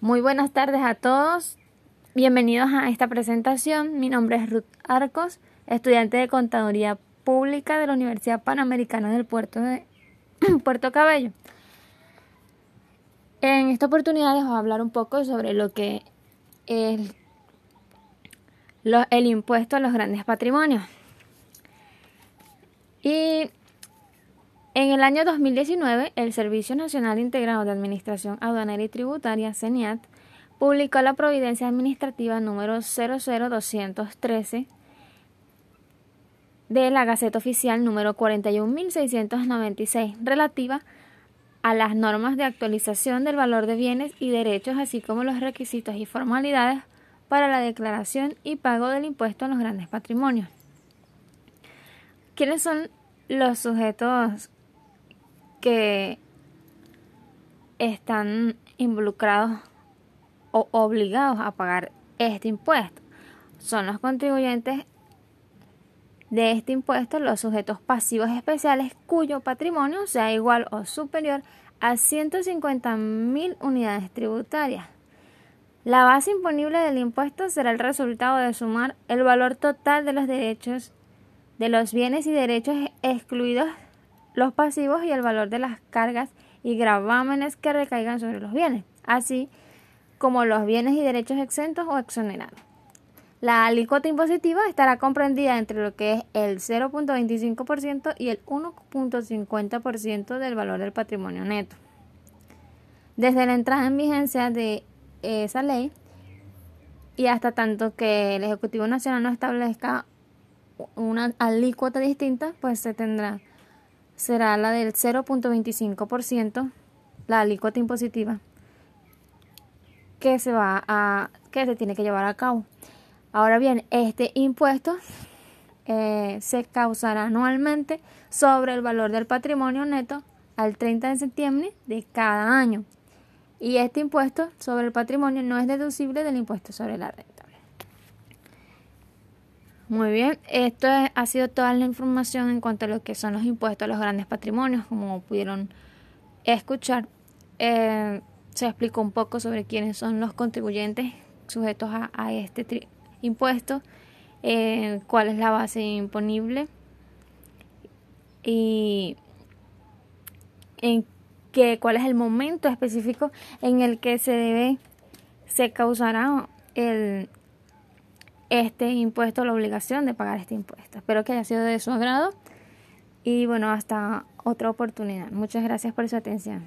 Muy buenas tardes a todos. Bienvenidos a esta presentación. Mi nombre es Ruth Arcos, estudiante de Contaduría Pública de la Universidad Panamericana del Puerto de Puerto Cabello. En esta oportunidad les voy a hablar un poco sobre lo que es el impuesto a los grandes patrimonios. Y en el año 2019, el Servicio Nacional Integrado de Administración Aduanera y Tributaria, CENIAT, publicó la Providencia Administrativa número 00213 de la Gaceta Oficial número 41.696, relativa a las normas de actualización del valor de bienes y derechos, así como los requisitos y formalidades para la declaración y pago del impuesto a los grandes patrimonios. ¿Quiénes son los sujetos que están involucrados o obligados a pagar este impuesto. Son los contribuyentes de este impuesto los sujetos pasivos especiales cuyo patrimonio sea igual o superior a 150.000 unidades tributarias. La base imponible del impuesto será el resultado de sumar el valor total de los derechos de los bienes y derechos excluidos los pasivos y el valor de las cargas y gravámenes que recaigan sobre los bienes, así como los bienes y derechos exentos o exonerados. La alícuota impositiva estará comprendida entre lo que es el 0.25% y el 1.50% del valor del patrimonio neto. Desde la entrada en vigencia de esa ley y hasta tanto que el Ejecutivo Nacional no establezca una alícuota distinta, pues se tendrá será la del 0.25%, la alícuota impositiva, que se va a que se tiene que llevar a cabo. Ahora bien, este impuesto eh, se causará anualmente sobre el valor del patrimonio neto al 30 de septiembre de cada año. Y este impuesto sobre el patrimonio no es deducible del impuesto sobre la renta. Muy bien, esto ha sido toda la información en cuanto a lo que son los impuestos a los grandes patrimonios, como pudieron escuchar. Eh, se explicó un poco sobre quiénes son los contribuyentes sujetos a, este impuesto, eh, cuál es la base imponible y en qué, cuál es el momento específico en el que se debe, se causará el, este impuesto, la obligación de pagar este impuesto. Espero que haya sido de su agrado y bueno, hasta otra oportunidad. Muchas gracias por su atención.